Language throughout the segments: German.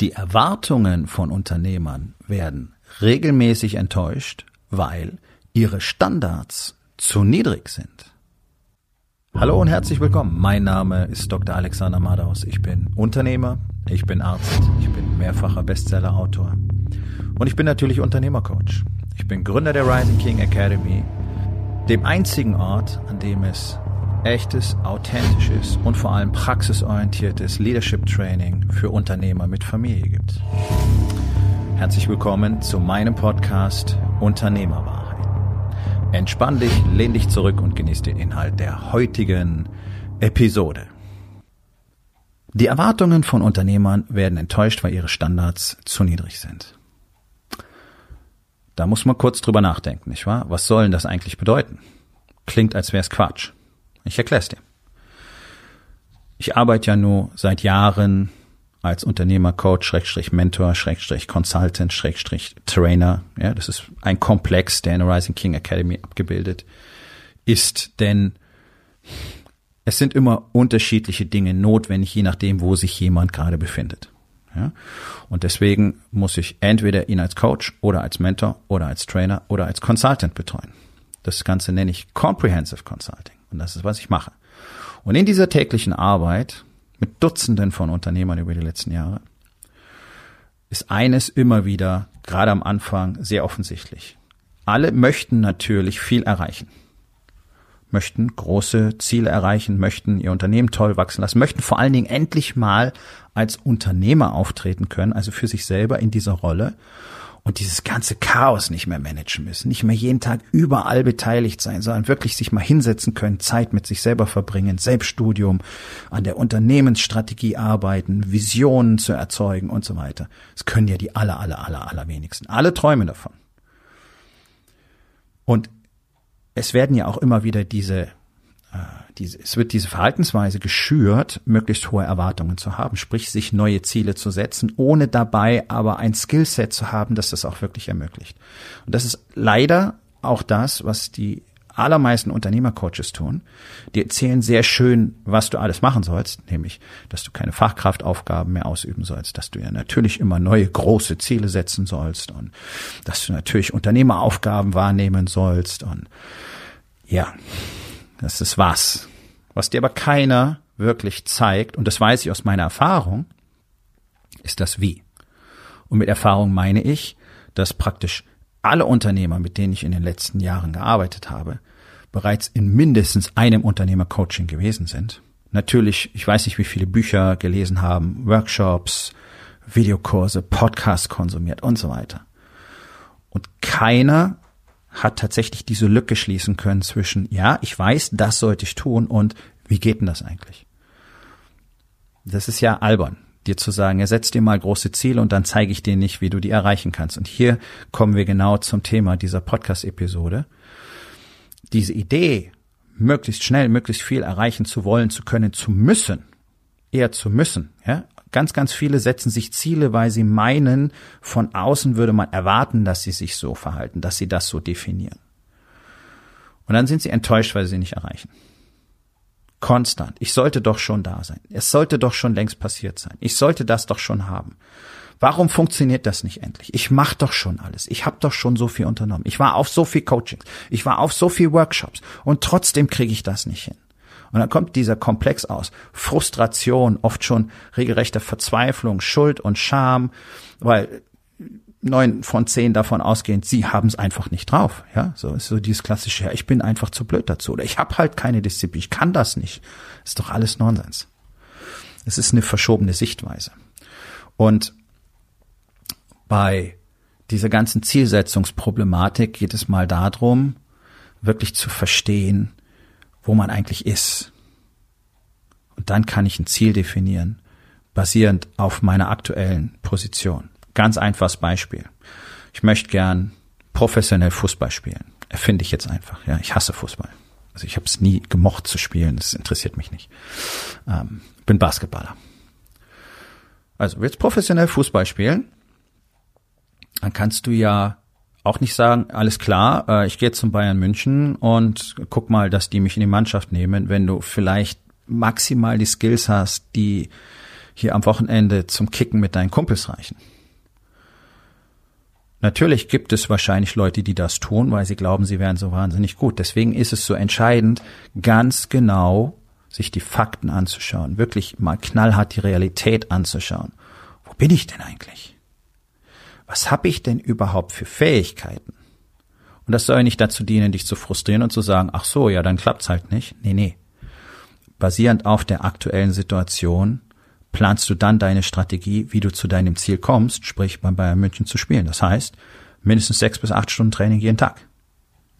Die Erwartungen von Unternehmern werden regelmäßig enttäuscht, weil ihre Standards zu niedrig sind. Hallo und herzlich willkommen. Mein Name ist Dr. Alexander Madaus. Ich bin Unternehmer, ich bin Arzt, ich bin mehrfacher Bestsellerautor und ich bin natürlich Unternehmercoach. Ich bin Gründer der Rising King Academy, dem einzigen Ort, an dem es echtes, authentisches und vor allem praxisorientiertes Leadership Training für Unternehmer mit Familie gibt. Herzlich willkommen zu meinem Podcast Unternehmerwahrheit. Entspann dich, lehn dich zurück und genieß den Inhalt der heutigen Episode. Die Erwartungen von Unternehmern werden enttäuscht, weil ihre Standards zu niedrig sind. Da muss man kurz drüber nachdenken, nicht wahr? Was soll denn das eigentlich bedeuten? Klingt, als wäre es Quatsch. Ich erkläre es dir. Ich arbeite ja nur seit Jahren als Unternehmer, Coach, Schrägstrich Mentor, Schrägstrich Consultant, Schrägstrich Trainer. Ja, das ist ein Komplex, der in der Rising King Academy abgebildet ist, denn es sind immer unterschiedliche Dinge notwendig, je nachdem, wo sich jemand gerade befindet. Ja? Und deswegen muss ich entweder ihn als Coach oder als Mentor oder als Trainer oder als Consultant betreuen. Das Ganze nenne ich Comprehensive Consulting. Und das ist, was ich mache. Und in dieser täglichen Arbeit mit Dutzenden von Unternehmern über die letzten Jahre ist eines immer wieder, gerade am Anfang, sehr offensichtlich. Alle möchten natürlich viel erreichen. Möchten große Ziele erreichen, möchten ihr Unternehmen toll wachsen lassen, möchten vor allen Dingen endlich mal als Unternehmer auftreten können, also für sich selber in dieser Rolle und dieses ganze Chaos nicht mehr managen müssen, nicht mehr jeden Tag überall beteiligt sein, sondern wirklich sich mal hinsetzen können, Zeit mit sich selber verbringen, Selbststudium, an der Unternehmensstrategie arbeiten, Visionen zu erzeugen und so weiter. Das können ja die aller, aller, aller, aller wenigsten. Alle träumen davon. Und es werden ja auch immer wieder diese diese, es wird diese Verhaltensweise geschürt, möglichst hohe Erwartungen zu haben, sprich sich neue Ziele zu setzen, ohne dabei aber ein Skillset zu haben, das das auch wirklich ermöglicht. Und das ist leider auch das, was die allermeisten Unternehmercoaches tun. Die erzählen sehr schön, was du alles machen sollst, nämlich, dass du keine Fachkraftaufgaben mehr ausüben sollst, dass du ja natürlich immer neue große Ziele setzen sollst und dass du natürlich Unternehmeraufgaben wahrnehmen sollst und ja, das ist was. Was dir aber keiner wirklich zeigt, und das weiß ich aus meiner Erfahrung, ist das Wie. Und mit Erfahrung meine ich, dass praktisch alle Unternehmer, mit denen ich in den letzten Jahren gearbeitet habe, bereits in mindestens einem Unternehmercoaching gewesen sind. Natürlich, ich weiß nicht, wie viele Bücher gelesen haben, Workshops, Videokurse, Podcasts konsumiert und so weiter. Und keiner hat tatsächlich diese Lücke schließen können zwischen, ja, ich weiß, das sollte ich tun und wie geht denn das eigentlich? Das ist ja albern, dir zu sagen, ja, dir mal große Ziele und dann zeige ich dir nicht, wie du die erreichen kannst. Und hier kommen wir genau zum Thema dieser Podcast-Episode. Diese Idee, möglichst schnell, möglichst viel erreichen zu wollen, zu können, zu müssen, eher zu müssen, ja, Ganz, ganz viele setzen sich Ziele, weil sie meinen, von außen würde man erwarten, dass sie sich so verhalten, dass sie das so definieren. Und dann sind sie enttäuscht, weil sie sie nicht erreichen. Konstant. Ich sollte doch schon da sein. Es sollte doch schon längst passiert sein. Ich sollte das doch schon haben. Warum funktioniert das nicht endlich? Ich mache doch schon alles. Ich habe doch schon so viel unternommen. Ich war auf so viel Coachings. Ich war auf so viel Workshops. Und trotzdem kriege ich das nicht hin. Und dann kommt dieser Komplex aus. Frustration, oft schon regelrechte Verzweiflung, Schuld und Scham, weil neun von zehn davon ausgehend, sie haben es einfach nicht drauf. Ja, so ist so dieses klassische, ja, ich bin einfach zu blöd dazu oder ich habe halt keine Disziplin, ich kann das nicht. ist doch alles Nonsens. Es ist eine verschobene Sichtweise. Und bei dieser ganzen Zielsetzungsproblematik geht es mal darum, wirklich zu verstehen, wo man eigentlich ist. Und dann kann ich ein Ziel definieren, basierend auf meiner aktuellen Position. Ganz einfaches Beispiel. Ich möchte gern professionell Fußball spielen. Erfinde ich jetzt einfach. Ja, ich hasse Fußball. Also ich habe es nie gemocht zu spielen. Das interessiert mich nicht. Ähm, bin Basketballer. Also willst professionell Fußball spielen, dann kannst du ja auch nicht sagen, alles klar, äh, ich gehe zum Bayern München und guck mal, dass die mich in die Mannschaft nehmen, wenn du vielleicht maximal die Skills hast, die hier am Wochenende zum Kicken mit deinen Kumpels reichen. Natürlich gibt es wahrscheinlich Leute, die das tun, weil sie glauben, sie wären so wahnsinnig gut. Deswegen ist es so entscheidend, ganz genau sich die Fakten anzuschauen, wirklich mal knallhart die Realität anzuschauen. Wo bin ich denn eigentlich? Was habe ich denn überhaupt für Fähigkeiten? Und das soll nicht dazu dienen, dich zu frustrieren und zu sagen, ach so, ja, dann klappt's halt nicht. Nee, nee. Basierend auf der aktuellen Situation planst du dann deine Strategie, wie du zu deinem Ziel kommst, sprich beim Bayern München zu spielen. Das heißt, mindestens sechs bis acht Stunden Training jeden Tag.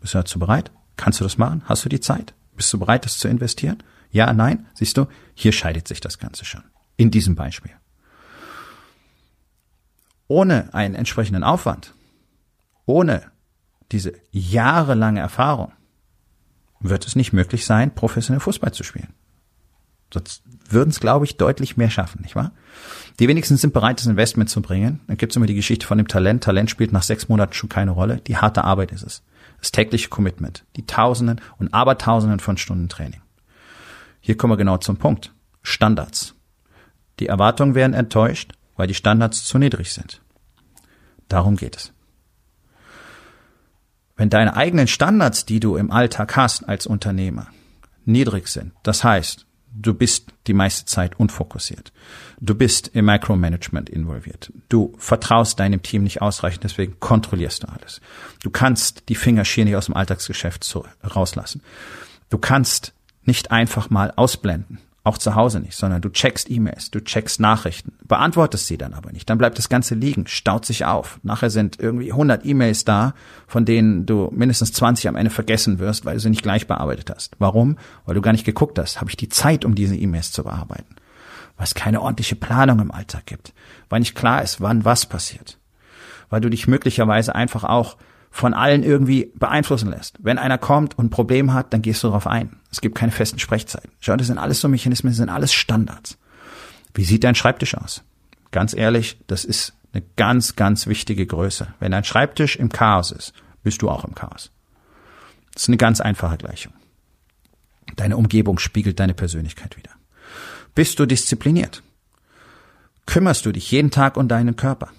Bist du dazu bereit? Kannst du das machen? Hast du die Zeit? Bist du bereit, das zu investieren? Ja, nein? Siehst du, hier scheidet sich das Ganze schon. In diesem Beispiel. Ohne einen entsprechenden Aufwand, ohne diese jahrelange Erfahrung, wird es nicht möglich sein, professionell Fußball zu spielen. Sonst würden es, glaube ich, deutlich mehr schaffen, nicht wahr? Die wenigsten sind bereit, das Investment zu bringen. Dann gibt es immer die Geschichte von dem Talent. Talent spielt nach sechs Monaten schon keine Rolle. Die harte Arbeit ist es. Das tägliche Commitment. Die Tausenden und Abertausenden von Stunden Training. Hier kommen wir genau zum Punkt. Standards. Die Erwartungen werden enttäuscht, weil die Standards zu niedrig sind. Darum geht es. Wenn deine eigenen Standards, die du im Alltag hast als Unternehmer, niedrig sind, das heißt, Du bist die meiste Zeit unfokussiert. Du bist im Micromanagement involviert. Du vertraust deinem Team nicht ausreichend, deswegen kontrollierst du alles. Du kannst die Finger schier nicht aus dem Alltagsgeschäft rauslassen. Du kannst nicht einfach mal ausblenden. Auch zu Hause nicht, sondern du checkst E-Mails, du checkst Nachrichten, beantwortest sie dann aber nicht. Dann bleibt das Ganze liegen, staut sich auf. Nachher sind irgendwie 100 E-Mails da, von denen du mindestens 20 am Ende vergessen wirst, weil du sie nicht gleich bearbeitet hast. Warum? Weil du gar nicht geguckt hast. Habe ich die Zeit, um diese E-Mails zu bearbeiten? Weil es keine ordentliche Planung im Alltag gibt. Weil nicht klar ist, wann was passiert. Weil du dich möglicherweise einfach auch von allen irgendwie beeinflussen lässt. Wenn einer kommt und ein Problem hat, dann gehst du darauf ein. Es gibt keine festen Sprechzeiten. Schau, das sind alles so Mechanismen, das sind alles Standards. Wie sieht dein Schreibtisch aus? Ganz ehrlich, das ist eine ganz, ganz wichtige Größe. Wenn dein Schreibtisch im Chaos ist, bist du auch im Chaos. Das ist eine ganz einfache Gleichung. Deine Umgebung spiegelt deine Persönlichkeit wieder. Bist du diszipliniert? Kümmerst du dich jeden Tag um deinen Körper?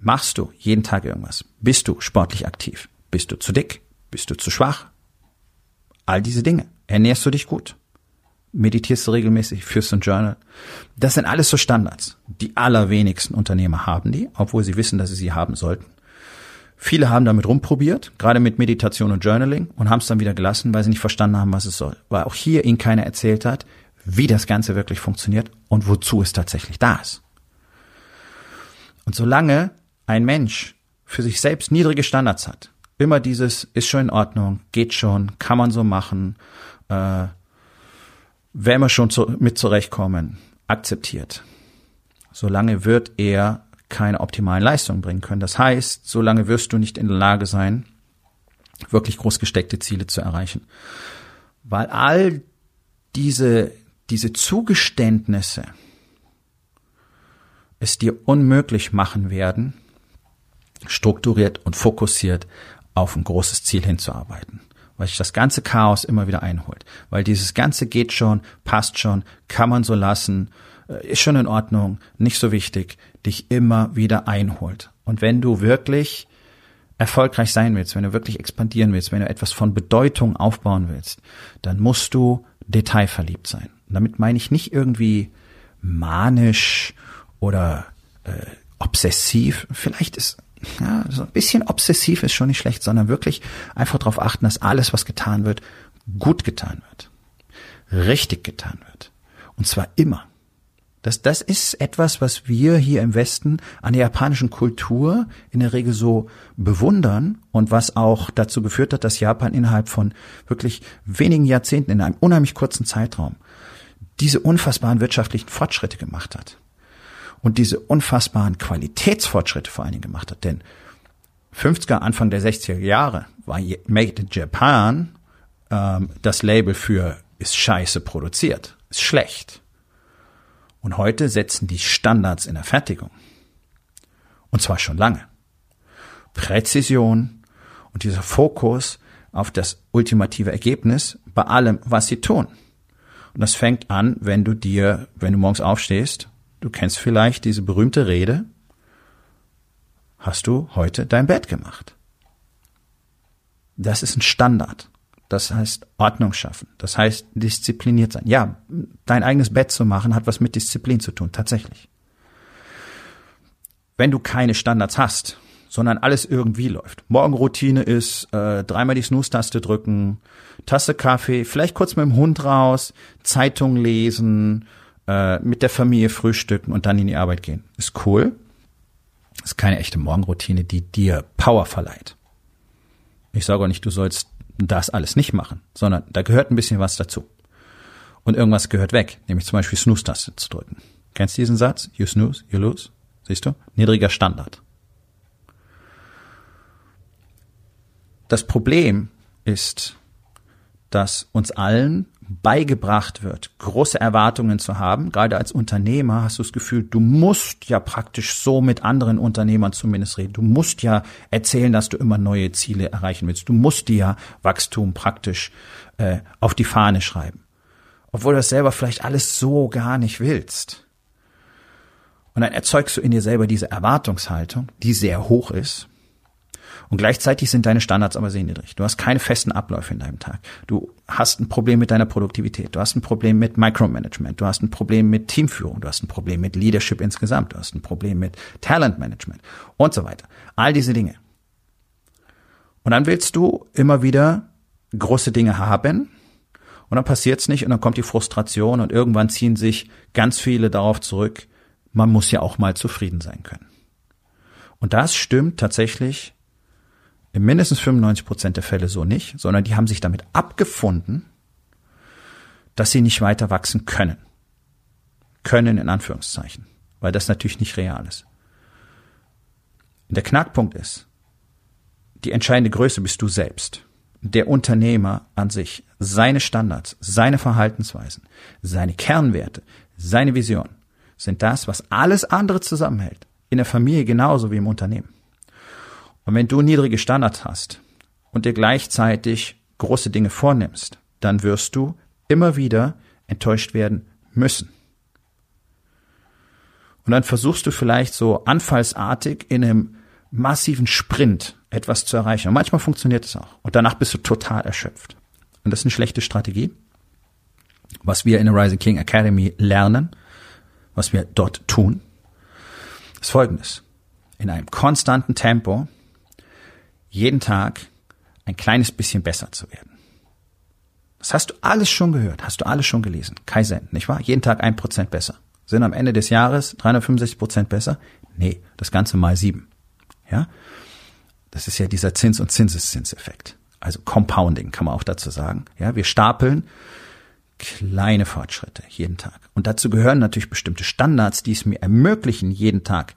Machst du jeden Tag irgendwas? Bist du sportlich aktiv? Bist du zu dick? Bist du zu schwach? All diese Dinge. Ernährst du dich gut? Meditierst du regelmäßig? Führst du ein Journal? Das sind alles so Standards. Die allerwenigsten Unternehmer haben die, obwohl sie wissen, dass sie sie haben sollten. Viele haben damit rumprobiert, gerade mit Meditation und Journaling, und haben es dann wieder gelassen, weil sie nicht verstanden haben, was es soll. Weil auch hier ihnen keiner erzählt hat, wie das Ganze wirklich funktioniert und wozu es tatsächlich da ist. Und solange ein Mensch für sich selbst niedrige Standards hat, immer dieses ist schon in Ordnung, geht schon, kann man so machen, äh, werden wir schon zu, mit zurechtkommen, akzeptiert. Solange wird er keine optimalen Leistungen bringen können. Das heißt, solange wirst du nicht in der Lage sein, wirklich groß gesteckte Ziele zu erreichen. Weil all diese, diese Zugeständnisse es dir unmöglich machen werden, strukturiert und fokussiert auf ein großes Ziel hinzuarbeiten. Weil sich das ganze Chaos immer wieder einholt. Weil dieses Ganze geht schon, passt schon, kann man so lassen, äh, ist schon in Ordnung, nicht so wichtig, dich immer wieder einholt. Und wenn du wirklich erfolgreich sein willst, wenn du wirklich expandieren willst, wenn du etwas von Bedeutung aufbauen willst, dann musst du detailverliebt sein. Und damit meine ich nicht irgendwie manisch oder äh, obsessiv. Vielleicht ist ja, so ein bisschen obsessiv ist schon nicht schlecht, sondern wirklich einfach darauf achten, dass alles, was getan wird, gut getan wird. Richtig getan wird. Und zwar immer. Das, das ist etwas, was wir hier im Westen an der japanischen Kultur in der Regel so bewundern und was auch dazu geführt hat, dass Japan innerhalb von wirklich wenigen Jahrzehnten in einem unheimlich kurzen Zeitraum diese unfassbaren wirtschaftlichen Fortschritte gemacht hat und diese unfassbaren Qualitätsfortschritte vor allen Dingen gemacht hat. Denn 50er, Anfang der 60er Jahre war Made in Japan ähm, das Label für ist scheiße produziert, ist schlecht. Und heute setzen die Standards in der Fertigung. Und zwar schon lange. Präzision und dieser Fokus auf das ultimative Ergebnis bei allem, was sie tun. Und das fängt an, wenn du dir, wenn du morgens aufstehst, du kennst vielleicht diese berühmte Rede, hast du heute dein Bett gemacht? Das ist ein Standard. Das heißt Ordnung schaffen. Das heißt diszipliniert sein. Ja, dein eigenes Bett zu machen hat was mit Disziplin zu tun, tatsächlich. Wenn du keine Standards hast, sondern alles irgendwie läuft. Morgenroutine ist äh, dreimal die Snooze-Taste drücken, Tasse Kaffee, vielleicht kurz mit dem Hund raus, Zeitung lesen, äh, mit der Familie frühstücken und dann in die Arbeit gehen. Ist cool. Ist keine echte Morgenroutine, die dir Power verleiht. Ich sage auch nicht, du sollst das alles nicht machen, sondern da gehört ein bisschen was dazu. Und irgendwas gehört weg, nämlich zum Beispiel Snooze-Taste zu drücken. Kennst du diesen Satz? You snooze, you lose. Siehst du? Niedriger Standard. Das Problem ist, dass uns allen beigebracht wird, große Erwartungen zu haben. Gerade als Unternehmer hast du das Gefühl, du musst ja praktisch so mit anderen Unternehmern zumindest reden. Du musst ja erzählen, dass du immer neue Ziele erreichen willst. Du musst dir ja Wachstum praktisch äh, auf die Fahne schreiben. Obwohl du das selber vielleicht alles so gar nicht willst. Und dann erzeugst du in dir selber diese Erwartungshaltung, die sehr hoch ist und gleichzeitig sind deine Standards aber sehr niedrig. Du hast keine festen Abläufe in deinem Tag. Du hast ein Problem mit deiner Produktivität. Du hast ein Problem mit Micromanagement. Du hast ein Problem mit Teamführung. Du hast ein Problem mit Leadership insgesamt. Du hast ein Problem mit Talentmanagement und so weiter. All diese Dinge. Und dann willst du immer wieder große Dinge haben und dann passiert's nicht und dann kommt die Frustration und irgendwann ziehen sich ganz viele darauf zurück, man muss ja auch mal zufrieden sein können. Und das stimmt tatsächlich in mindestens 95 Prozent der Fälle so nicht, sondern die haben sich damit abgefunden, dass sie nicht weiter wachsen können. Können in Anführungszeichen, weil das natürlich nicht real ist. Der Knackpunkt ist, die entscheidende Größe bist du selbst. Der Unternehmer an sich, seine Standards, seine Verhaltensweisen, seine Kernwerte, seine Vision sind das, was alles andere zusammenhält. In der Familie genauso wie im Unternehmen. Und wenn du niedrige Standards hast und dir gleichzeitig große Dinge vornimmst, dann wirst du immer wieder enttäuscht werden müssen. Und dann versuchst du vielleicht so anfallsartig in einem massiven Sprint etwas zu erreichen. Und manchmal funktioniert es auch. Und danach bist du total erschöpft. Und das ist eine schlechte Strategie. Was wir in der Rising King Academy lernen, was wir dort tun, ist folgendes. In einem konstanten Tempo jeden Tag ein kleines bisschen besser zu werden. Das hast du alles schon gehört, hast du alles schon gelesen. Kaizen, nicht wahr? Jeden Tag ein Prozent besser. Sind am Ende des Jahres 365 Prozent besser? Nee, das Ganze mal sieben. Ja? Das ist ja dieser Zins- und Zinseszinseffekt. Also Compounding kann man auch dazu sagen. Ja, wir stapeln kleine Fortschritte jeden Tag. Und dazu gehören natürlich bestimmte Standards, die es mir ermöglichen, jeden Tag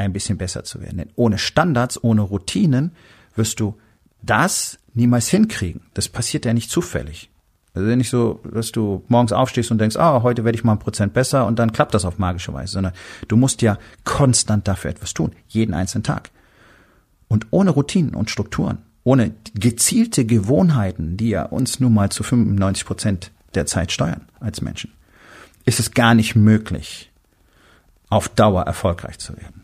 ein bisschen besser zu werden. Denn ohne Standards, ohne Routinen wirst du das niemals hinkriegen. Das passiert ja nicht zufällig. Also nicht so, dass du morgens aufstehst und denkst, ah, heute werde ich mal ein Prozent besser und dann klappt das auf magische Weise, sondern du musst ja konstant dafür etwas tun, jeden einzelnen Tag. Und ohne Routinen und Strukturen, ohne gezielte Gewohnheiten, die ja uns nun mal zu 95 Prozent der Zeit steuern als Menschen, ist es gar nicht möglich, auf Dauer erfolgreich zu werden.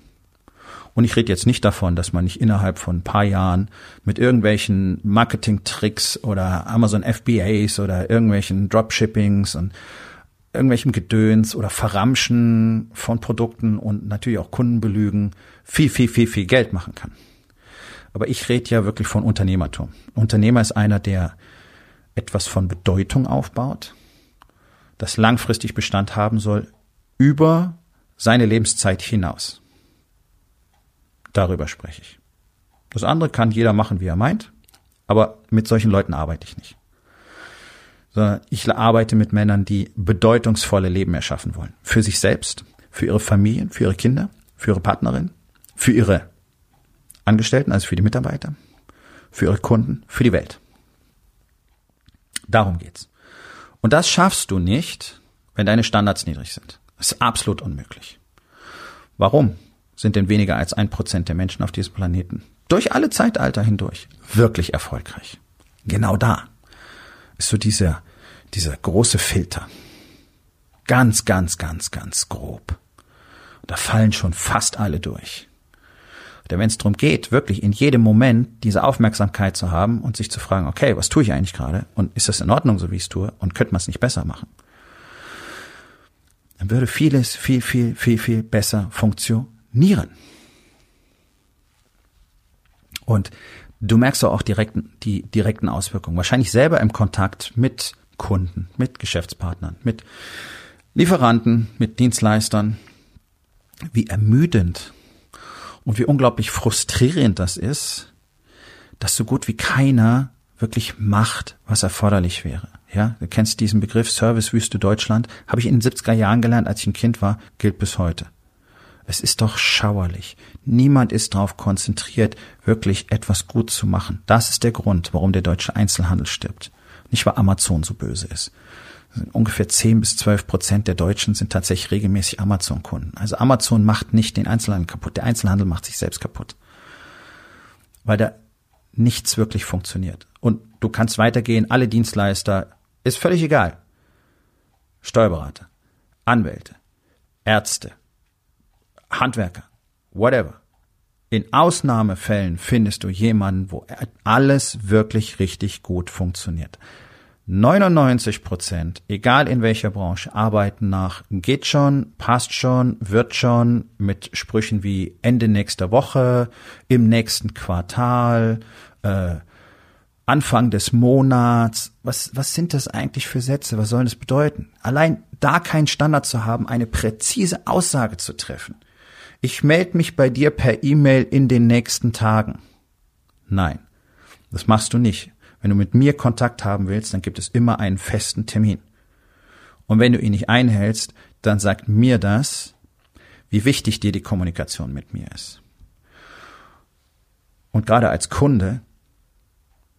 Und ich rede jetzt nicht davon, dass man nicht innerhalb von ein paar Jahren mit irgendwelchen Marketing-Tricks oder Amazon FBAs oder irgendwelchen Dropshippings und irgendwelchem Gedöns oder Verramschen von Produkten und natürlich auch Kundenbelügen viel, viel, viel, viel Geld machen kann. Aber ich rede ja wirklich von Unternehmertum. Unternehmer ist einer, der etwas von Bedeutung aufbaut, das langfristig Bestand haben soll über seine Lebenszeit hinaus. Darüber spreche ich. Das andere kann jeder machen, wie er meint, aber mit solchen Leuten arbeite ich nicht. Sondern ich arbeite mit Männern, die bedeutungsvolle Leben erschaffen wollen. Für sich selbst, für ihre Familien, für ihre Kinder, für ihre Partnerin, für ihre Angestellten, also für die Mitarbeiter, für ihre Kunden, für die Welt. Darum geht's. Und das schaffst du nicht, wenn deine Standards niedrig sind. Das ist absolut unmöglich. Warum? Sind denn weniger als ein Prozent der Menschen auf diesem Planeten durch alle Zeitalter hindurch wirklich erfolgreich. Genau da ist so dieser, dieser große Filter. Ganz, ganz, ganz, ganz grob. Da fallen schon fast alle durch. Denn wenn es darum geht, wirklich in jedem Moment diese Aufmerksamkeit zu haben und sich zu fragen, okay, was tue ich eigentlich gerade? Und ist das in Ordnung, so wie ich es tue? Und könnte man es nicht besser machen? Dann würde vieles viel, viel, viel, viel besser funktionieren. Und du merkst auch direkten, die direkten Auswirkungen. Wahrscheinlich selber im Kontakt mit Kunden, mit Geschäftspartnern, mit Lieferanten, mit Dienstleistern, wie ermüdend und wie unglaublich frustrierend das ist, dass so gut wie keiner wirklich macht, was erforderlich wäre. Ja, du kennst diesen Begriff Servicewüste Deutschland, habe ich in den 70er Jahren gelernt, als ich ein Kind war, gilt bis heute. Es ist doch schauerlich. Niemand ist darauf konzentriert, wirklich etwas gut zu machen. Das ist der Grund, warum der deutsche Einzelhandel stirbt. Nicht weil Amazon so böse ist. Ungefähr 10 bis 12 Prozent der Deutschen sind tatsächlich regelmäßig Amazon-Kunden. Also Amazon macht nicht den Einzelhandel kaputt. Der Einzelhandel macht sich selbst kaputt. Weil da nichts wirklich funktioniert. Und du kannst weitergehen, alle Dienstleister, ist völlig egal. Steuerberater, Anwälte, Ärzte, Handwerker, whatever. In Ausnahmefällen findest du jemanden, wo alles wirklich richtig gut funktioniert. 99 Prozent, egal in welcher Branche, arbeiten nach geht schon, passt schon, wird schon, mit Sprüchen wie Ende nächster Woche, im nächsten Quartal, äh, Anfang des Monats. Was, was sind das eigentlich für Sätze? Was sollen das bedeuten? Allein da keinen Standard zu haben, eine präzise Aussage zu treffen ich melde mich bei dir per E-Mail in den nächsten Tagen. Nein, das machst du nicht. Wenn du mit mir Kontakt haben willst, dann gibt es immer einen festen Termin. Und wenn du ihn nicht einhältst, dann sagt mir das, wie wichtig dir die Kommunikation mit mir ist. Und gerade als Kunde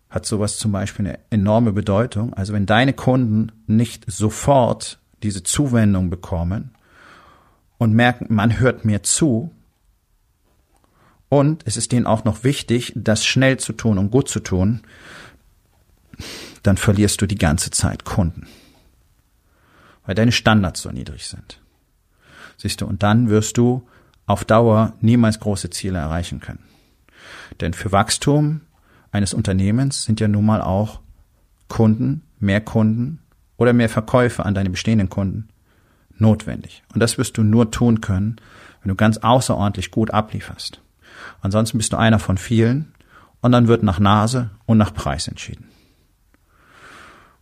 hat sowas zum Beispiel eine enorme Bedeutung. Also wenn deine Kunden nicht sofort diese Zuwendung bekommen, und merken, man hört mir zu. Und es ist denen auch noch wichtig, das schnell zu tun und gut zu tun, dann verlierst du die ganze Zeit Kunden. Weil deine Standards so niedrig sind. Siehst du, und dann wirst du auf Dauer niemals große Ziele erreichen können. Denn für Wachstum eines Unternehmens sind ja nun mal auch Kunden, mehr Kunden oder mehr Verkäufe an deine bestehenden Kunden notwendig. Und das wirst du nur tun können, wenn du ganz außerordentlich gut ablieferst. Ansonsten bist du einer von vielen und dann wird nach Nase und nach Preis entschieden.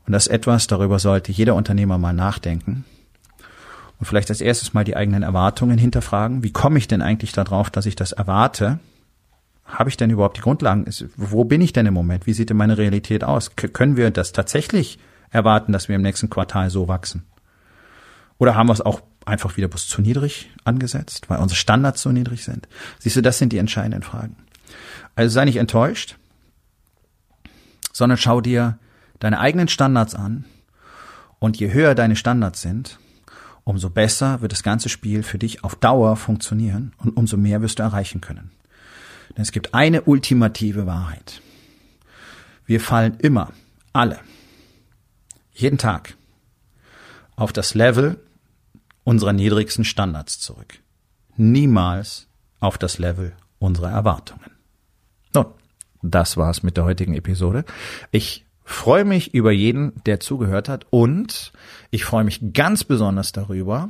Und das ist etwas, darüber sollte jeder Unternehmer mal nachdenken und vielleicht als erstes mal die eigenen Erwartungen hinterfragen. Wie komme ich denn eigentlich darauf, dass ich das erwarte? Habe ich denn überhaupt die Grundlagen? Wo bin ich denn im Moment? Wie sieht denn meine Realität aus? können wir das tatsächlich erwarten, dass wir im nächsten Quartal so wachsen? Oder haben wir es auch einfach wieder bloß zu niedrig angesetzt, weil unsere Standards so niedrig sind? Siehst du, das sind die entscheidenden Fragen. Also sei nicht enttäuscht, sondern schau dir deine eigenen Standards an und je höher deine Standards sind, umso besser wird das ganze Spiel für dich auf Dauer funktionieren und umso mehr wirst du erreichen können. Denn es gibt eine ultimative Wahrheit. Wir fallen immer, alle, jeden Tag auf das Level unserer niedrigsten Standards zurück. Niemals auf das Level unserer Erwartungen. Nun, das war's mit der heutigen Episode. Ich freue mich über jeden, der zugehört hat und ich freue mich ganz besonders darüber,